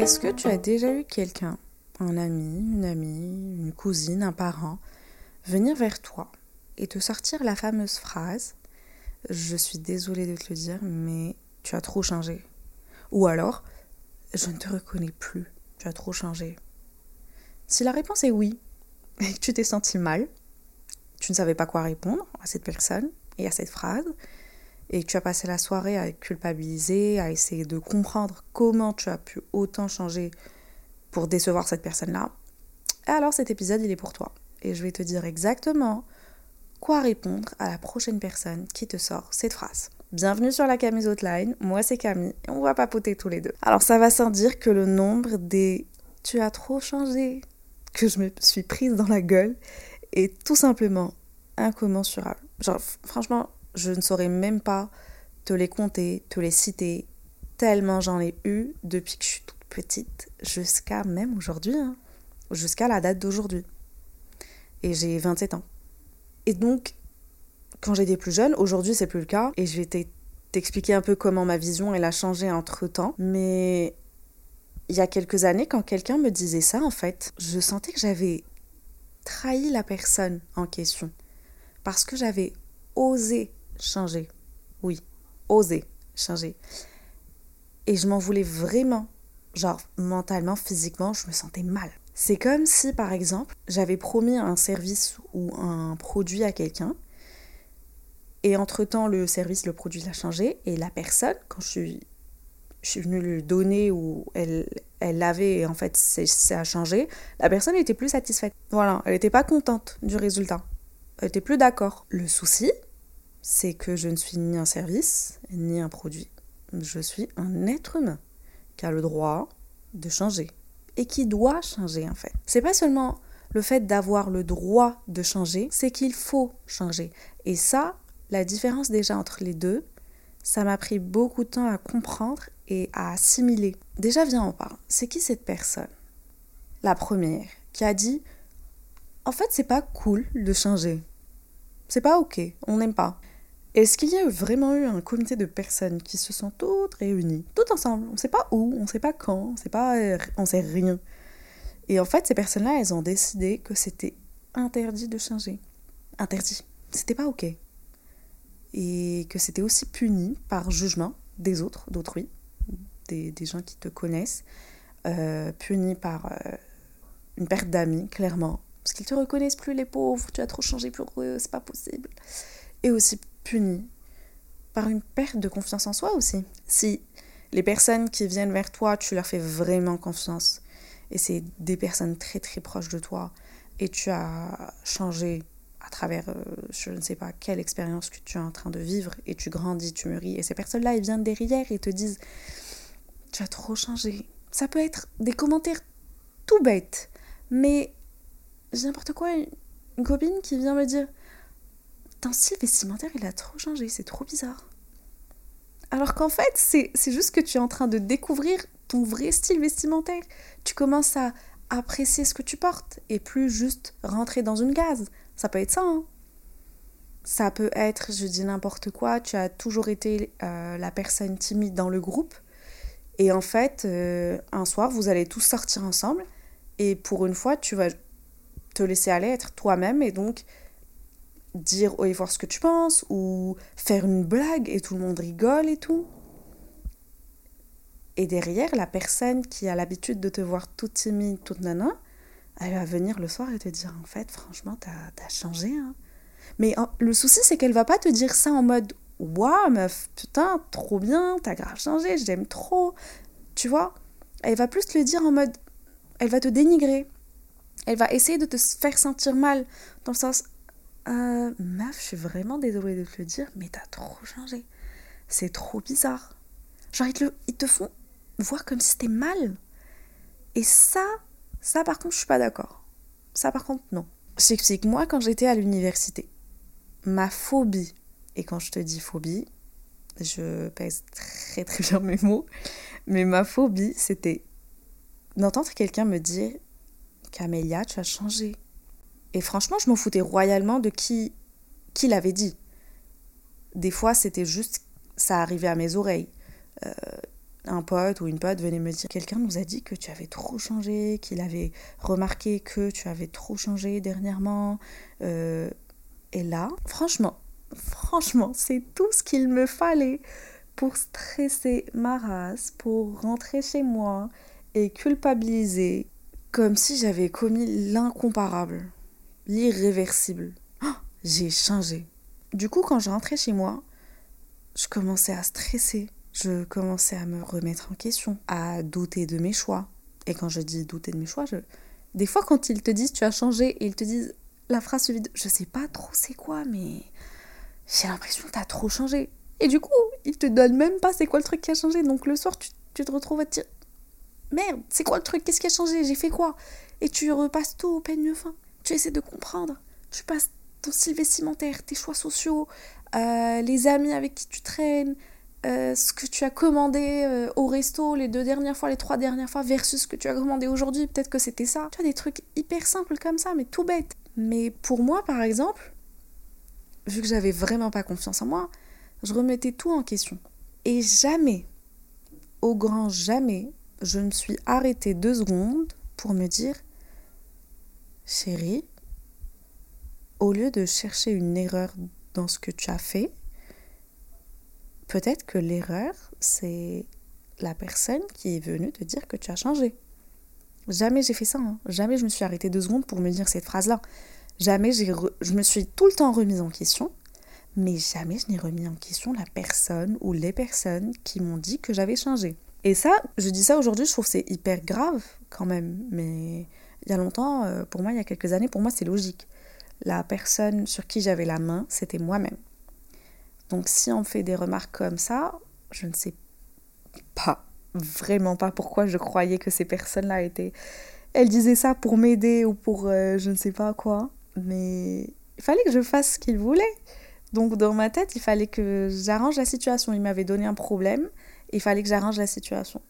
Est-ce que tu as déjà eu quelqu'un, un ami, une amie, une cousine, un parent, venir vers toi et te sortir la fameuse phrase « Je suis désolée de te le dire, mais tu as trop changé » ou alors « Je ne te reconnais plus, tu as trop changé » Si la réponse est oui, et que tu t'es senti mal, tu ne savais pas quoi répondre à cette personne et à cette phrase, et que tu as passé la soirée à culpabiliser, à essayer de comprendre comment tu as pu autant changer pour décevoir cette personne-là, alors cet épisode, il est pour toi. Et je vais te dire exactement quoi répondre à la prochaine personne qui te sort cette phrase. Bienvenue sur la Camille Outline, moi c'est Camille et on va papoter tous les deux. Alors ça va sans dire que le nombre des tu as trop changé que je me suis prise dans la gueule est tout simplement incommensurable. Genre, franchement, je ne saurais même pas te les compter, te les citer, tellement j'en ai eu depuis que je suis toute petite jusqu'à même aujourd'hui, hein. jusqu'à la date d'aujourd'hui. Et j'ai 27 ans. Et donc, quand j'étais plus jeune, aujourd'hui c'est plus le cas, et je vais t'expliquer un peu comment ma vision elle a changé entre temps, mais il y a quelques années, quand quelqu'un me disait ça, en fait, je sentais que j'avais trahi la personne en question. Parce que j'avais osé changer. Oui, osé changer. Et je m'en voulais vraiment. Genre, mentalement, physiquement, je me sentais mal. C'est comme si, par exemple, j'avais promis un service ou un produit à quelqu'un. Et entre-temps, le service, le produit a changé. Et la personne, quand je suis je venue lui donner ou elle elle l'avait et en fait ça a changé, la personne n'était plus satisfaite. Voilà, elle n'était pas contente du résultat. Elle n'était plus d'accord. Le souci, c'est que je ne suis ni un service ni un produit. Je suis un être humain qui a le droit de changer et qui doit changer en fait. C'est pas seulement le fait d'avoir le droit de changer, c'est qu'il faut changer. Et ça, la différence déjà entre les deux, ça m'a pris beaucoup de temps à comprendre et à assimiler. Déjà, viens, on parle. C'est qui cette personne? La première, qui a dit En fait, c'est pas cool de changer. C'est pas ok, on n'aime pas. Est-ce qu'il y a vraiment eu un comité de personnes qui se sont toutes réunies, toutes ensemble? On sait pas où, on sait pas quand, on sait pas, on sait rien. Et en fait, ces personnes-là, elles ont décidé que c'était interdit de changer. Interdit. C'était pas ok et que c'était aussi puni par jugement des autres, d'autrui, des, des, gens qui te connaissent, euh, puni par euh, une perte d'amis, clairement, parce qu'ils te reconnaissent plus les pauvres, tu as trop changé pour eux, c'est pas possible, et aussi puni par une perte de confiance en soi aussi. Si les personnes qui viennent vers toi, tu leur fais vraiment confiance, et c'est des personnes très très proches de toi, et tu as changé à travers euh, je ne sais pas quelle expérience que tu es en train de vivre et tu grandis, tu mûris et ces personnes-là, ils viennent derrière et te disent tu as trop changé. Ça peut être des commentaires tout bêtes, mais n'importe quoi, une copine qui vient me dire ton style vestimentaire, il a trop changé, c'est trop bizarre. Alors qu'en fait, c'est juste que tu es en train de découvrir ton vrai style vestimentaire. Tu commences à apprécier ce que tu portes et plus juste rentrer dans une case. Ça peut être ça. Hein. Ça peut être, je dis n'importe quoi, tu as toujours été euh, la personne timide dans le groupe. Et en fait, euh, un soir, vous allez tous sortir ensemble. Et pour une fois, tu vas te laisser aller être toi-même et donc dire haut et fort ce que tu penses ou faire une blague et tout le monde rigole et tout. Et derrière, la personne qui a l'habitude de te voir toute timide, toute nana, elle va venir le soir et te dire en fait, franchement, t'as as changé. Hein. Mais le souci, c'est qu'elle va pas te dire ça en mode waouh, meuf, putain, trop bien, t'as grave changé, j'aime trop. Tu vois? Elle va plus te le dire en mode elle va te dénigrer. Elle va essayer de te faire sentir mal, dans le sens euh, meuf, je suis vraiment désolée de te le dire, mais t'as trop changé. C'est trop bizarre. Genre, ils te, ils te font voir comme si c'était mal. Et ça, ça par contre, je suis pas d'accord. Ça par contre, non. que Moi, quand j'étais à l'université, ma phobie, et quand je te dis phobie, je pèse très très bien mes mots, mais ma phobie, c'était d'entendre quelqu'un me dire Camélia, tu as changé. Et franchement, je m'en foutais royalement de qui, qui l'avait dit. Des fois, c'était juste, ça arrivait à mes oreilles. Euh, un pote ou une pote venait me dire Quelqu'un nous a dit que tu avais trop changé, qu'il avait remarqué que tu avais trop changé dernièrement. Euh, et là, franchement, franchement, c'est tout ce qu'il me fallait pour stresser ma race, pour rentrer chez moi et culpabiliser, comme si j'avais commis l'incomparable, l'irréversible. Oh, j'ai changé. Du coup, quand je rentrais chez moi, je commençais à stresser je commençais à me remettre en question, à douter de mes choix. Et quand je dis douter de mes choix, je... des fois quand ils te disent tu as changé et ils te disent la phrase suivie de je sais pas trop c'est quoi, mais j'ai l'impression que tu as trop changé. Et du coup, ils te donnent même pas c'est quoi le truc qui a changé. Donc le soir, tu, te retrouves à te dire merde, c'est quoi le truc? Qu'est-ce qui a changé? J'ai fait quoi? Et tu repasses tout au peigne fin. Tu essaies de comprendre. Tu passes ton style vestimentaire, tes choix sociaux, euh, les amis avec qui tu traînes, euh, ce que tu as commandé euh, au resto les deux dernières fois, les trois dernières fois, versus ce que tu as commandé aujourd'hui, peut-être que c'était ça. Tu as des trucs hyper simples comme ça, mais tout bête. Mais pour moi, par exemple, vu que j'avais vraiment pas confiance en moi, je remettais tout en question. Et jamais, au grand jamais, je me suis arrêtée deux secondes pour me dire, chérie, au lieu de chercher une erreur dans ce que tu as fait, Peut-être que l'erreur, c'est la personne qui est venue te dire que tu as changé. Jamais j'ai fait ça. Hein. Jamais je me suis arrêtée deux secondes pour me dire cette phrase-là. Jamais je me suis tout le temps remise en question, mais jamais je n'ai remis en question la personne ou les personnes qui m'ont dit que j'avais changé. Et ça, je dis ça aujourd'hui, je trouve c'est hyper grave quand même. Mais il y a longtemps, euh, pour moi, il y a quelques années, pour moi, c'est logique. La personne sur qui j'avais la main, c'était moi-même. Donc si on fait des remarques comme ça, je ne sais pas, vraiment pas pourquoi je croyais que ces personnes-là étaient... Elles disaient ça pour m'aider ou pour euh, je ne sais pas quoi, mais il fallait que je fasse ce qu'ils voulaient. Donc dans ma tête, il fallait que j'arrange la situation. Ils m'avaient donné un problème, il fallait que j'arrange la situation.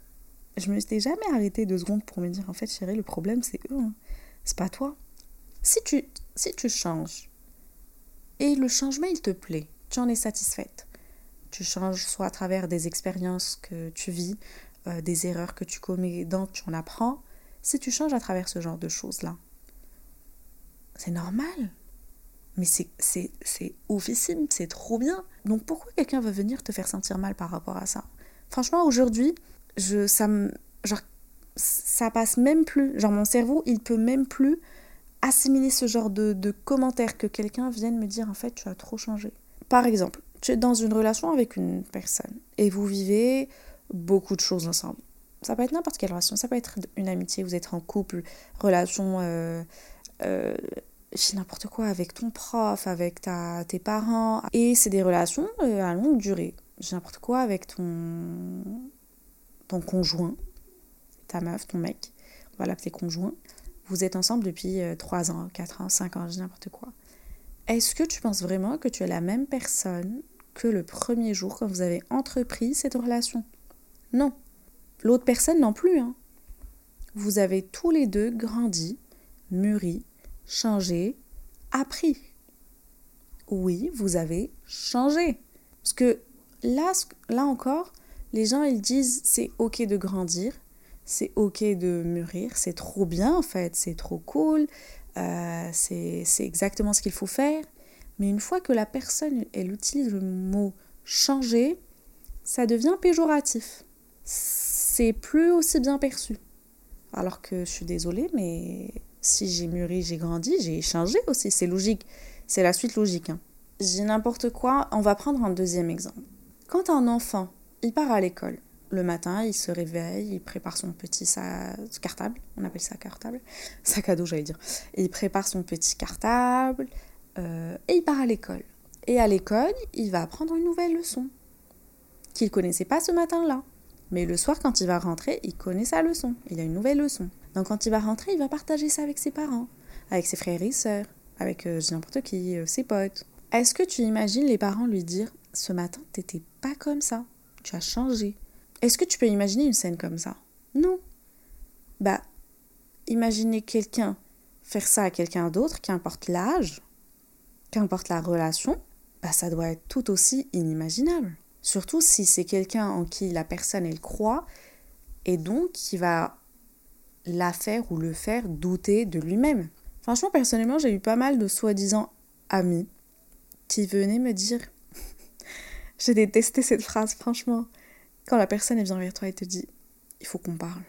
Je me suis jamais arrêtée deux secondes pour me dire en fait chérie, le problème c'est eux, hein. c'est pas toi. Si tu, si tu changes et le changement il te plaît, tu en es satisfaite. Tu changes soit à travers des expériences que tu vis, euh, des erreurs que tu commets, donc tu en apprends. Si tu changes à travers ce genre de choses-là, c'est normal. Mais c'est oufissime, c'est trop bien. Donc pourquoi quelqu'un veut venir te faire sentir mal par rapport à ça? Franchement, aujourd'hui, je, ça genre, ça passe même plus. Genre, mon cerveau, il peut même plus assimiler ce genre de, de commentaires que quelqu'un vienne me dire en fait, tu as trop changé. Par exemple, tu es dans une relation avec une personne et vous vivez beaucoup de choses ensemble. Ça peut être n'importe quelle relation, ça peut être une amitié, vous êtes en couple, relation, euh, euh, n'importe quoi, avec ton prof, avec ta, tes parents. Et c'est des relations euh, à longue durée. J'ai n'importe quoi avec ton, ton conjoint, ta meuf, ton mec, on va l'appeler conjoint. Vous êtes ensemble depuis 3 ans, 4 ans, 5 ans, j'ai n'importe quoi. Est-ce que tu penses vraiment que tu es la même personne que le premier jour quand vous avez entrepris cette relation? Non. L'autre personne non plus. Hein. Vous avez tous les deux grandi, mûri, changé, appris. Oui, vous avez changé. Parce que là, là encore, les gens, ils disent c'est ok de grandir, c'est ok de mûrir, c'est trop bien en fait, c'est trop cool, euh, c'est exactement ce qu'il faut faire. Mais une fois que la personne, elle utilise le mot changer, ça devient péjoratif. C'est plus aussi bien perçu. Alors que je suis désolée, mais si j'ai mûri, j'ai grandi, j'ai changé aussi. C'est logique. C'est la suite logique. Hein. J'ai n'importe quoi. On va prendre un deuxième exemple. Quand un enfant, il part à l'école, le matin, il se réveille, il prépare son petit cartable, on appelle ça cartable, sac à dos j'allais dire. il prépare son petit cartable euh, et il part à l'école. Et à l'école, il va apprendre une nouvelle leçon. qu'il connaissait pas ce matin-là. Mais le soir, quand il va rentrer, il connaît sa leçon. Il a une nouvelle leçon. Donc quand il va rentrer, il va partager ça avec ses parents, avec ses frères et sœurs, avec euh, n'importe qui, euh, ses potes. Est-ce que tu imagines les parents lui dire Ce matin, t'étais pas comme ça. Tu as changé. Est-ce que tu peux imaginer une scène comme ça? Non. Bah, imaginer quelqu'un faire ça à quelqu'un d'autre, qu'importe l'âge, qu'importe la relation, bah ça doit être tout aussi inimaginable. Surtout si c'est quelqu'un en qui la personne elle croit et donc qui va la faire ou le faire douter de lui-même. Franchement, personnellement, j'ai eu pas mal de soi-disant amis qui venaient me dire J'ai détesté cette phrase, franchement. Quand la personne vient vers toi et te dit Il faut qu'on parle.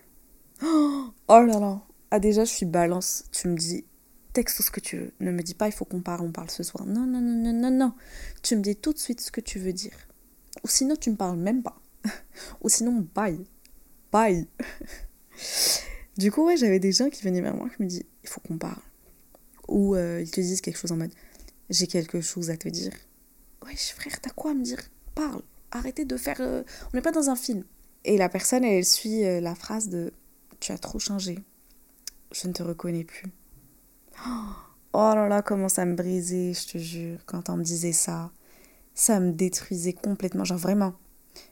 Oh là là Ah, déjà, je suis balance. Tu me dis texte ce que tu veux. Ne me dis pas il faut qu'on parle, on parle ce soir. Non, non, non, non, non, non. Tu me dis tout de suite ce que tu veux dire. Ou sinon, tu me parles même pas. Ou sinon, bye. Bye. du coup, ouais, j'avais des gens qui venaient vers moi qui me disent il faut qu'on parle. Ou euh, ils te disent quelque chose en mode j'ai quelque chose à te dire. Wesh, frère, t'as quoi à me dire? Parle. Arrêtez de faire. Euh, on n'est pas dans un film. Et la personne, elle, suit euh, la phrase de Tu as trop changé. Je ne te reconnais plus. Oh là là, comment ça me brisait, je te jure, quand on me disait ça. Ça me détruisait complètement, genre vraiment.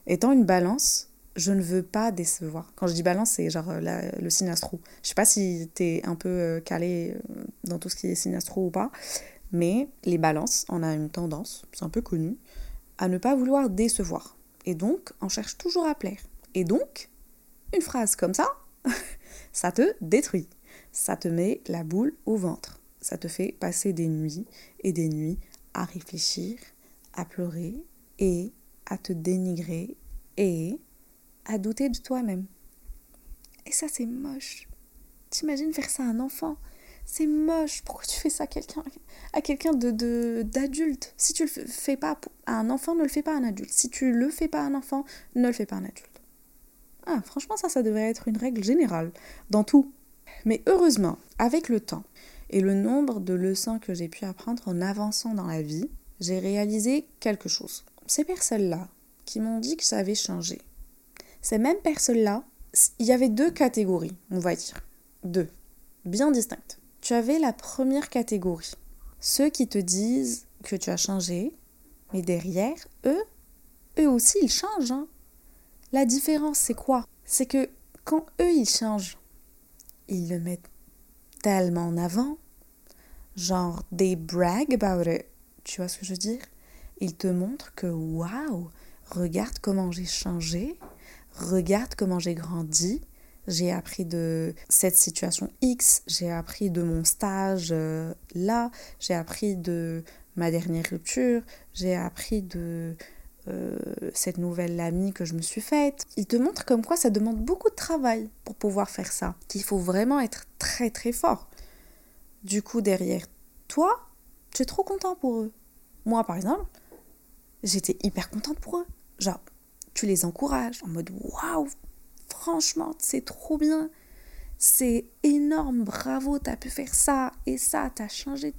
Étant une balance, je ne veux pas décevoir. Quand je dis balance, c'est genre euh, le signe astro. Je sais pas si tu es un peu calé dans tout ce qui est signe astro ou pas, mais les balances, on a une tendance, c'est un peu connu, à ne pas vouloir décevoir. Et donc, on cherche toujours à plaire. Et donc, une phrase comme ça, ça te détruit. Ça te met la boule au ventre. Ça te fait passer des nuits et des nuits à réfléchir, à pleurer et à te dénigrer et à douter de toi-même. Et ça, c'est moche. T'imagines faire ça à un enfant C'est moche. Pourquoi tu fais ça à quelqu'un à quelqu'un de d'adulte? Si tu le fais pas à un enfant, ne le fais pas à un adulte. Si tu le fais pas à un enfant, ne le fais pas à un adulte. Ah, franchement, ça, ça devrait être une règle générale dans tout. Mais heureusement, avec le temps et le nombre de leçons que j'ai pu apprendre en avançant dans la vie, j'ai réalisé quelque chose. Ces personnes-là qui m'ont dit que ça avait changé, ces mêmes personnes-là, il y avait deux catégories, on va dire. Deux, bien distinctes. Tu avais la première catégorie, ceux qui te disent que tu as changé, mais derrière, eux, eux aussi, ils changent. Hein. La différence, c'est quoi? C'est que quand eux, ils changent, ils le mettent tellement en avant. Genre, they brag about it. Tu vois ce que je veux dire? Ils te montrent que, waouh, regarde comment j'ai changé, regarde comment j'ai grandi, j'ai appris de cette situation X, j'ai appris de mon stage euh, là, j'ai appris de ma dernière rupture, j'ai appris de euh, cette nouvelle amie que je me suis faite. Il te montre comme quoi ça demande beaucoup de travail pour pouvoir faire ça, qu'il faut vraiment être très très fort. Du coup, derrière toi, tu es trop content pour eux. Moi, par exemple, j'étais hyper contente pour eux. Genre, tu les encourages en mode waouh, franchement, c'est trop bien. C'est énorme, bravo, t'as pu faire ça et ça, t'as changé,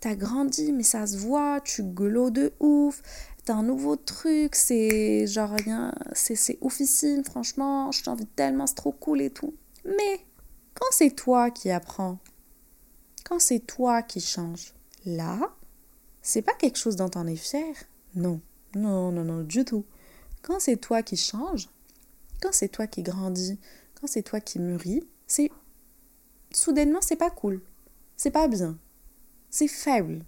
t'as grandi, mais ça se voit, tu gueules de ouf, t'as un nouveau truc, c'est genre rien, c'est officine, franchement, je t'envie tellement, c'est trop cool et tout. Mais quand c'est toi qui apprends, quand c'est toi qui changes, là, c'est pas quelque chose dont t'en es fier. Non, non, non, non, du tout. Quand c'est toi qui changes, quand c'est toi qui grandis, quand c'est toi qui mûris, c'est soudainement c'est pas cool. C'est pas bien. C'est faible.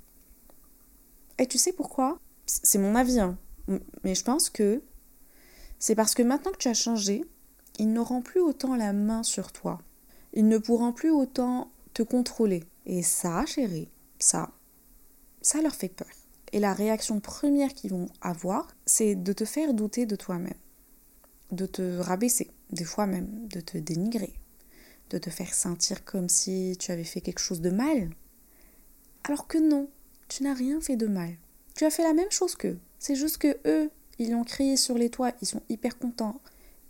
Et tu sais pourquoi? C'est mon avis, hein. mais je pense que c'est parce que maintenant que tu as changé, ils n'auront plus autant la main sur toi. Ils ne pourront plus autant te contrôler. Et ça, chérie, ça, ça leur fait peur. Et la réaction première qu'ils vont avoir, c'est de te faire douter de toi-même, de te rabaisser, des fois même de te dénigrer, de te faire sentir comme si tu avais fait quelque chose de mal. Alors que non, tu n'as rien fait de mal. Tu as fait la même chose qu'eux. C'est juste que eux, ils l'ont crié sur les toits, ils sont hyper contents.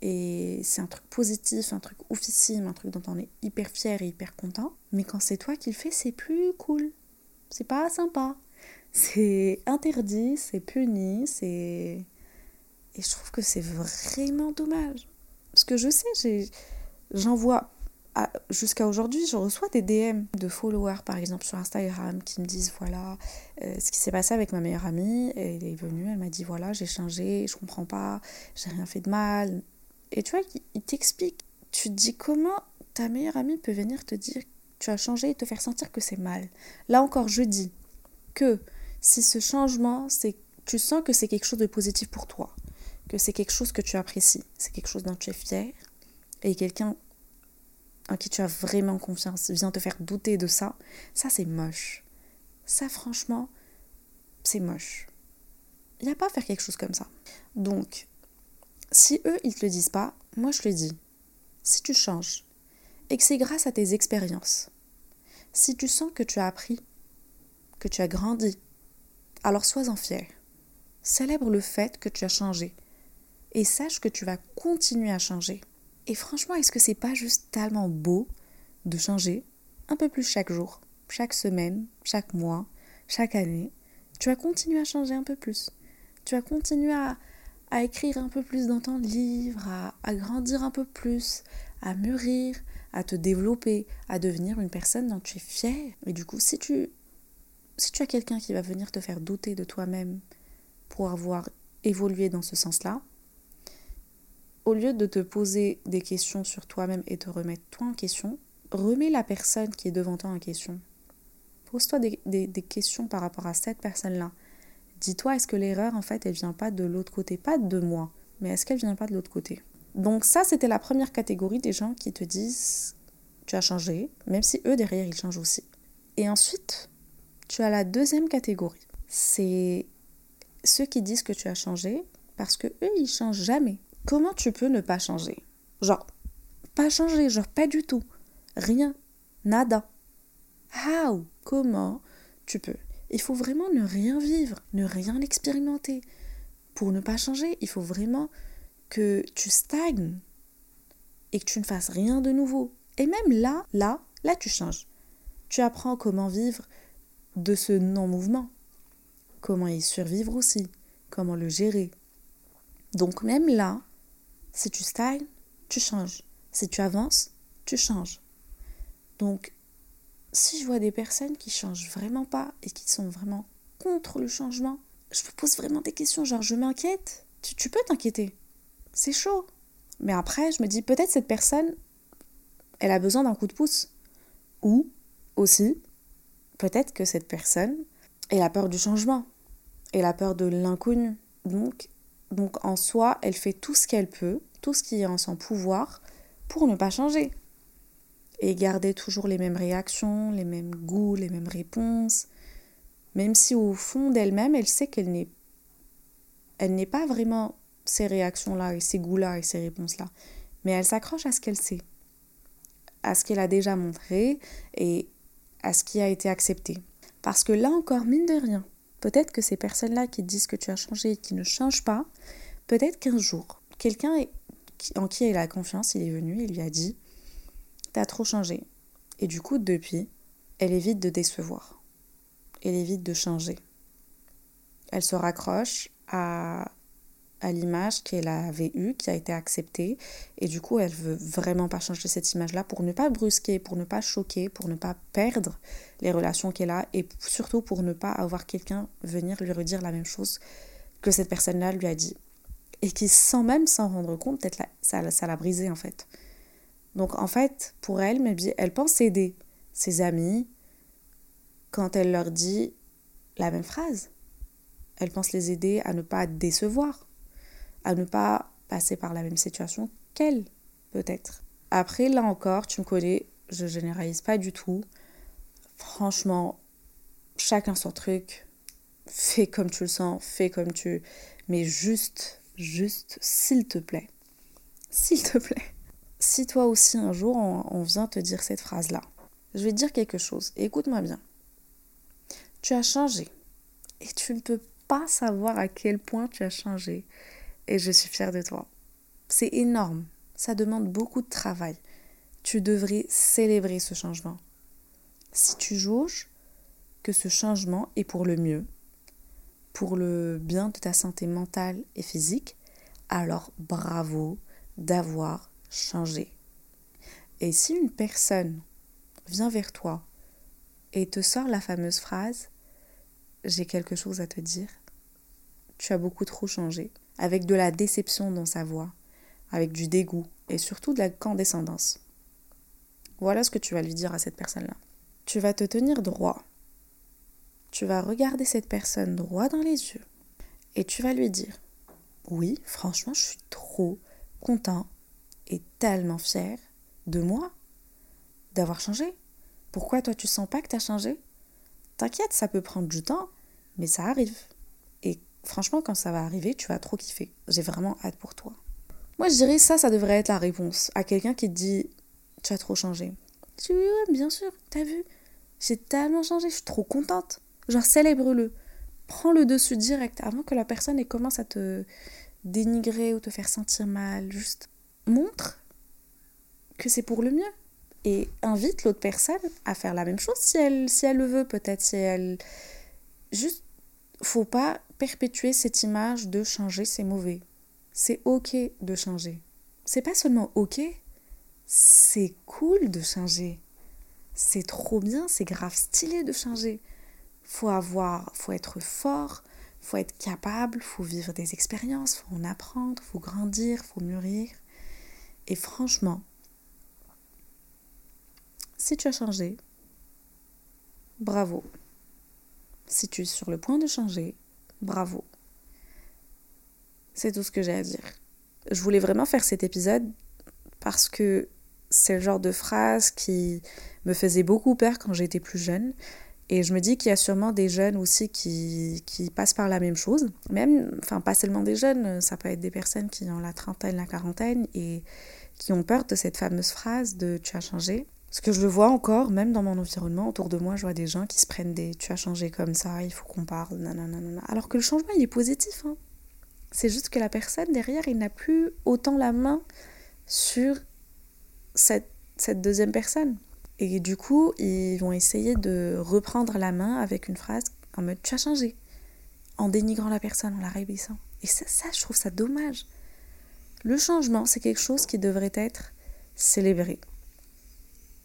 Et c'est un truc positif, un truc oufissime, un truc dont on est hyper fier et hyper content. Mais quand c'est toi qui le fais, c'est plus cool. C'est pas sympa. C'est interdit, c'est puni, c'est. Et je trouve que c'est vraiment dommage. Parce que je sais, j'en vois jusqu'à aujourd'hui, je reçois des DM de followers, par exemple, sur Instagram, qui me disent voilà euh, ce qui s'est passé avec ma meilleure amie. Elle est venue, elle m'a dit voilà, j'ai changé, je comprends pas, j'ai rien fait de mal. Et tu vois, il t'explique. Tu te dis comment ta meilleure amie peut venir te dire tu as changé et te faire sentir que c'est mal? Là encore, je dis que si ce changement, c'est tu sens que c'est quelque chose de positif pour toi, que c'est quelque chose que tu apprécies, c'est quelque chose dont tu es fier, et quelqu'un en qui tu as vraiment confiance vient te faire douter de ça, ça c'est moche. Ça franchement, c'est moche. Il n'y a pas à faire quelque chose comme ça. Donc, si eux, ils te le disent pas, moi je le dis. Si tu changes, et que c'est grâce à tes expériences, si tu sens que tu as appris, que tu as grandi, alors sois-en fier. Célèbre le fait que tu as changé et sache que tu vas continuer à changer. Et franchement, est-ce que c'est pas juste tellement beau de changer un peu plus chaque jour, chaque semaine, chaque mois, chaque année? Tu vas continuer à changer un peu plus. Tu vas continuer à, à écrire un peu plus dans ton livre, à, à grandir un peu plus, à mûrir, à te développer, à devenir une personne dont tu es fier. Et du coup, si tu, si tu as quelqu'un qui va venir te faire douter de toi-même pour avoir évolué dans ce sens-là, au lieu de te poser des questions sur toi-même et te remettre toi en question, remets la personne qui est devant toi en question. Pose-toi des, des, questions par rapport à cette personne-là. Dis-toi, est-ce que l'erreur, en fait, elle vient pas de l'autre côté? Pas de moi, mais est-ce qu'elle vient pas de l'autre côté? Donc ça, c'était la première catégorie des gens qui te disent, tu as changé, même si eux, derrière, ils changent aussi. Et ensuite, tu as la deuxième catégorie. C'est ceux qui disent que tu as changé parce que eux, ils changent jamais. Comment tu peux ne pas changer? Genre, pas changer, genre pas du tout. Rien. Nada. How? Comment tu peux? Il faut vraiment ne rien vivre, ne rien expérimenter. Pour ne pas changer, il faut vraiment que tu stagnes et que tu ne fasses rien de nouveau. Et même là, là, là, tu changes. Tu apprends comment vivre de ce non-mouvement, comment y survivre aussi, comment le gérer. Donc même là, si tu stagnes, tu changes. Si tu avances, tu changes. Donc, si je vois des personnes qui changent vraiment pas et qui sont vraiment contre le changement, je me pose vraiment des questions, genre je m'inquiète. Tu, tu peux t'inquiéter. C'est chaud. Mais après, je me dis peut-être cette personne, elle a besoin d'un coup de pouce. Ou aussi, peut-être que cette personne, elle a peur du changement. Elle a peur de l'inconnu. Donc, donc en soi, elle fait tout ce qu'elle peut, tout ce qui est en son pouvoir pour ne pas changer. Et garder toujours les mêmes réactions, les mêmes goûts, les mêmes réponses. Même si au fond d'elle-même, elle sait qu'elle n'est elle n'est pas vraiment ces réactions-là et ces goûts-là et ces réponses-là. Mais elle s'accroche à ce qu'elle sait, à ce qu'elle a déjà montré et à ce qui a été accepté. Parce que là encore, mine de rien, Peut-être que ces personnes-là qui disent que tu as changé et qui ne changent pas, peut-être qu'un jour, quelqu'un en qui elle a confiance, il est venu et lui a dit T'as trop changé. Et du coup, depuis, elle évite de décevoir. Elle évite de changer. Elle se raccroche à à l'image qu'elle avait eue, qui a été acceptée. Et du coup, elle veut vraiment pas changer cette image-là pour ne pas brusquer, pour ne pas choquer, pour ne pas perdre les relations qu'elle a et surtout pour ne pas avoir quelqu'un venir lui redire la même chose que cette personne-là lui a dit. Et qui, sans même s'en rendre compte, peut-être ça, l'a brisé en fait. Donc en fait, pour elle, elle pense aider ses amis quand elle leur dit la même phrase. Elle pense les aider à ne pas décevoir à ne pas passer par la même situation qu'elle, peut-être. Après, là encore, tu me connais, je généralise pas du tout. Franchement, chacun son truc. Fais comme tu le sens, fais comme tu. Mais juste, juste, s'il te plaît. S'il te plaît. Si toi aussi un jour on, vient te dire cette phrase-là, je vais te dire quelque chose. Écoute-moi bien. Tu as changé. Et tu ne peux pas savoir à quel point tu as changé et je suis fière de toi. C'est énorme, ça demande beaucoup de travail. Tu devrais célébrer ce changement. Si tu juges que ce changement est pour le mieux, pour le bien de ta santé mentale et physique, alors bravo d'avoir changé. Et si une personne vient vers toi et te sort la fameuse phrase J'ai quelque chose à te dire, tu as beaucoup trop changé, avec de la déception dans sa voix, avec du dégoût et surtout de la condescendance. Voilà ce que tu vas lui dire à cette personne-là. Tu vas te tenir droit. Tu vas regarder cette personne droit dans les yeux et tu vas lui dire Oui, franchement, je suis trop content et tellement fier de moi d'avoir changé. Pourquoi toi tu sens pas que tu as changé? T'inquiète, ça peut prendre du temps, mais ça arrive. Franchement, quand ça va arriver, tu vas trop kiffer. J'ai vraiment hâte pour toi. Moi, je dirais ça, ça devrait être la réponse à quelqu'un qui te dit Tu as trop changé. Je dis Oui, bien sûr, t'as vu J'ai tellement changé, je suis trop contente. Genre, célèbre-le. Prends le dessus direct avant que la personne commence à te dénigrer ou te faire sentir mal. Juste montre que c'est pour le mieux et invite l'autre personne à faire la même chose si elle, si elle le veut, peut-être. Si elle. Juste, faut pas perpétuer cette image de changer, c'est mauvais. C'est ok de changer. C'est pas seulement ok, c'est cool de changer. C'est trop bien, c'est grave stylé de changer. Faut avoir, faut être fort, faut être capable, faut vivre des expériences, faut en apprendre, faut grandir, faut mûrir. Et franchement, si tu as changé, bravo. Si tu es sur le point de changer, bravo. C'est tout ce que j'ai à dire. Je voulais vraiment faire cet épisode parce que c'est le genre de phrase qui me faisait beaucoup peur quand j'étais plus jeune. Et je me dis qu'il y a sûrement des jeunes aussi qui, qui, passent par la même chose. Même, enfin, pas seulement des jeunes, ça peut être des personnes qui ont la trentaine, la quarantaine et qui ont peur de cette fameuse phrase de tu as changé. Parce que je le vois encore, même dans mon environnement, autour de moi, je vois des gens qui se prennent des tu as changé comme ça, il faut qu'on parle, nanana. Alors que le changement, il est positif. Hein. C'est juste que la personne derrière, il n'a plus autant la main sur cette, cette deuxième personne. Et du coup, ils vont essayer de reprendre la main avec une phrase en mode tu as changé, en dénigrant la personne, en la rébaissant. Et ça, je trouve ça dommage. Le changement, c'est quelque chose qui devrait être célébré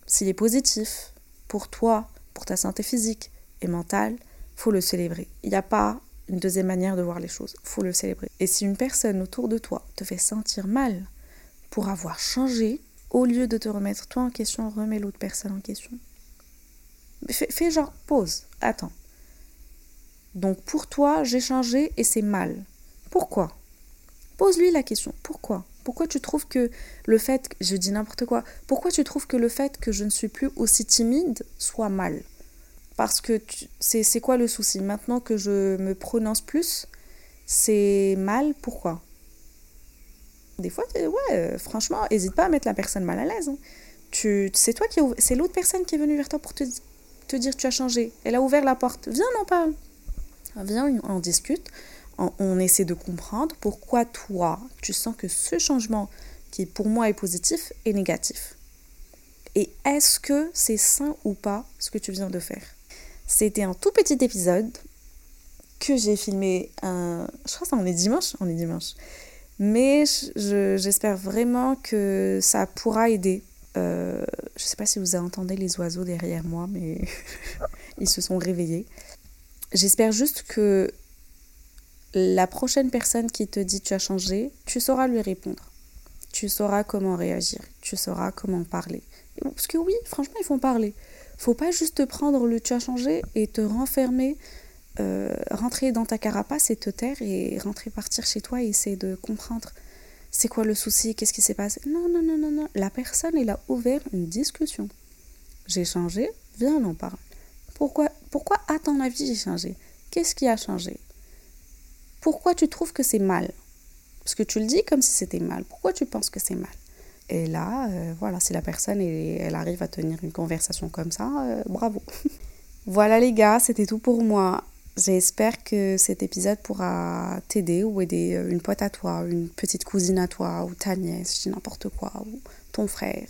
s'il est positif pour toi, pour ta santé physique et mentale, faut le célébrer. Il n'y a pas une deuxième manière de voir les choses, faut le célébrer. Et si une personne autour de toi te fait sentir mal pour avoir changé, au lieu de te remettre toi en question, remets l'autre personne en question. Fais, fais genre pause, attends. Donc pour toi, j'ai changé et c'est mal. Pourquoi? Pose-lui la question. Pourquoi? Pourquoi tu trouves que le fait, je dis n'importe quoi, pourquoi tu trouves que le fait que je ne suis plus aussi timide soit mal? Parce que c'est quoi le souci? Maintenant que je me prononce plus, c'est mal, pourquoi? Des fois, ouais, euh, franchement, n'hésite pas à mettre la personne mal à l'aise. Hein. Tu, c'est toi qui c'est l'autre personne qui est venue vers toi pour te, dire tu as changé. Elle a ouvert la porte. Viens, on en parle. Viens, on discute on, essaie de comprendre pourquoi toi, tu sens que ce changement qui pour moi est positif est négatif. Et est-ce que c'est sain ou pas ce que tu viens de faire? C'était un tout petit épisode que j'ai filmé un... Je crois que on est dimanche On est dimanche. Mais j'espère vraiment que ça pourra aider. Euh, je ne sais pas si vous entendez les oiseaux derrière moi, mais ils se sont réveillés. J'espère juste que la prochaine personne qui te dit tu as changé, tu sauras lui répondre. Tu sauras comment réagir. Tu sauras comment parler. Parce que oui, franchement, il faut parler. Faut pas juste prendre le tu as changé et te renfermer, euh, rentrer dans ta carapace et te taire et rentrer partir chez toi et essayer de comprendre c'est quoi le souci, qu'est-ce qui s'est passé. Non, non, non, non, non. La personne, elle a ouvert une discussion. J'ai changé, viens, on en parle. Pourquoi, pourquoi à ton avis, j'ai changé? Qu'est-ce qui a changé? Pourquoi tu trouves que c'est mal? Parce que tu le dis comme si c'était mal. Pourquoi tu penses que c'est mal? Et là, euh, voilà, si la personne elle, arrive à tenir une conversation comme ça, euh, bravo. voilà les gars, c'était tout pour moi. J'espère que cet épisode pourra t'aider ou aider euh, une pote à toi, une petite cousine à toi, ou ta nièce, n'importe quoi, ou ton frère.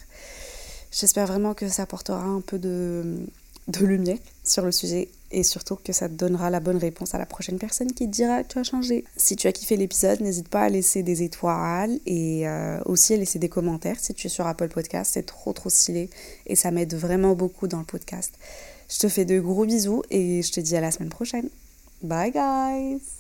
J'espère vraiment que ça apportera un peu de lumière sur le sujet et surtout que ça donnera la bonne réponse à la prochaine personne qui dira que tu as changé. Si tu as kiffé l'épisode, n'hésite pas à laisser des étoiles et euh, aussi à laisser des commentaires si tu es sur Apple Podcast, c'est trop trop stylé et ça m'aide vraiment beaucoup dans le podcast. Je te fais de gros bisous et je te dis à la semaine prochaine. Bye guys